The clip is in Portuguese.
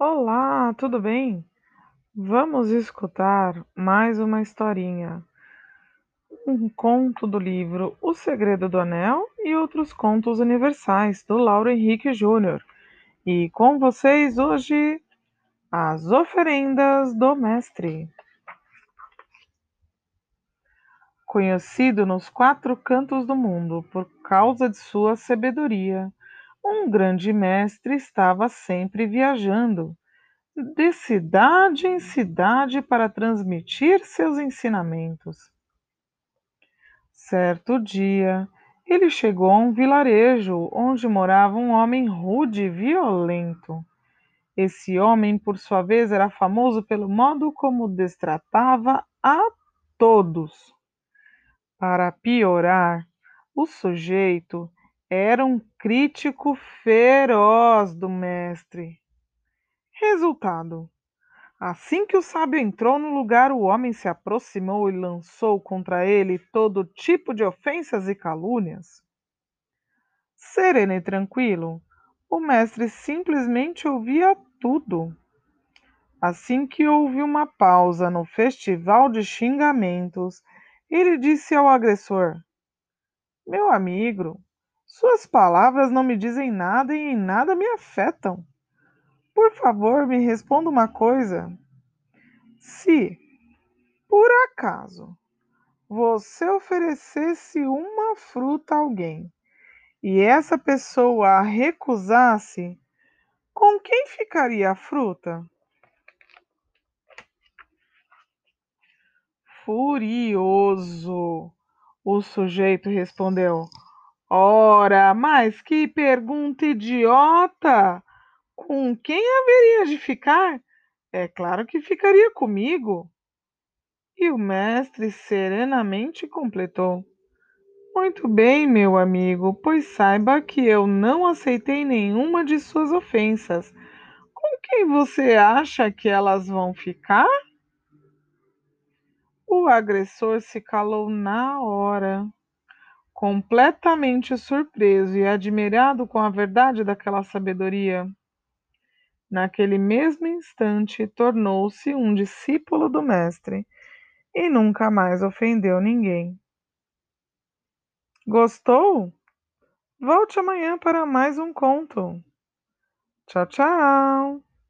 Olá, tudo bem? Vamos escutar mais uma historinha. Um conto do livro O Segredo do Anel e outros contos universais, do Lauro Henrique Júnior. E com vocês hoje, as oferendas do Mestre. Conhecido nos quatro cantos do mundo por causa de sua sabedoria, um grande mestre estava sempre viajando de cidade em cidade para transmitir seus ensinamentos. Certo dia, ele chegou a um vilarejo onde morava um homem rude e violento. Esse homem, por sua vez, era famoso pelo modo como destratava a todos. Para piorar, o sujeito era um crítico feroz do mestre. Resultado: assim que o sábio entrou no lugar, o homem se aproximou e lançou contra ele todo tipo de ofensas e calúnias. Sereno e tranquilo, o mestre simplesmente ouvia tudo. Assim que houve uma pausa no festival de xingamentos, ele disse ao agressor: Meu amigo, suas palavras não me dizem nada e em nada me afetam. Por favor, me responda uma coisa. Se, por acaso, você oferecesse uma fruta a alguém e essa pessoa a recusasse, com quem ficaria a fruta? Furioso, o sujeito respondeu. Ora, mas que pergunta idiota! Com quem haveria de ficar? É claro que ficaria comigo. E o mestre serenamente completou: Muito bem, meu amigo, pois saiba que eu não aceitei nenhuma de suas ofensas. Com quem você acha que elas vão ficar? O agressor se calou na hora, completamente surpreso e admirado com a verdade daquela sabedoria. Naquele mesmo instante, tornou-se um discípulo do Mestre e nunca mais ofendeu ninguém. Gostou? Volte amanhã para mais um conto. Tchau, tchau!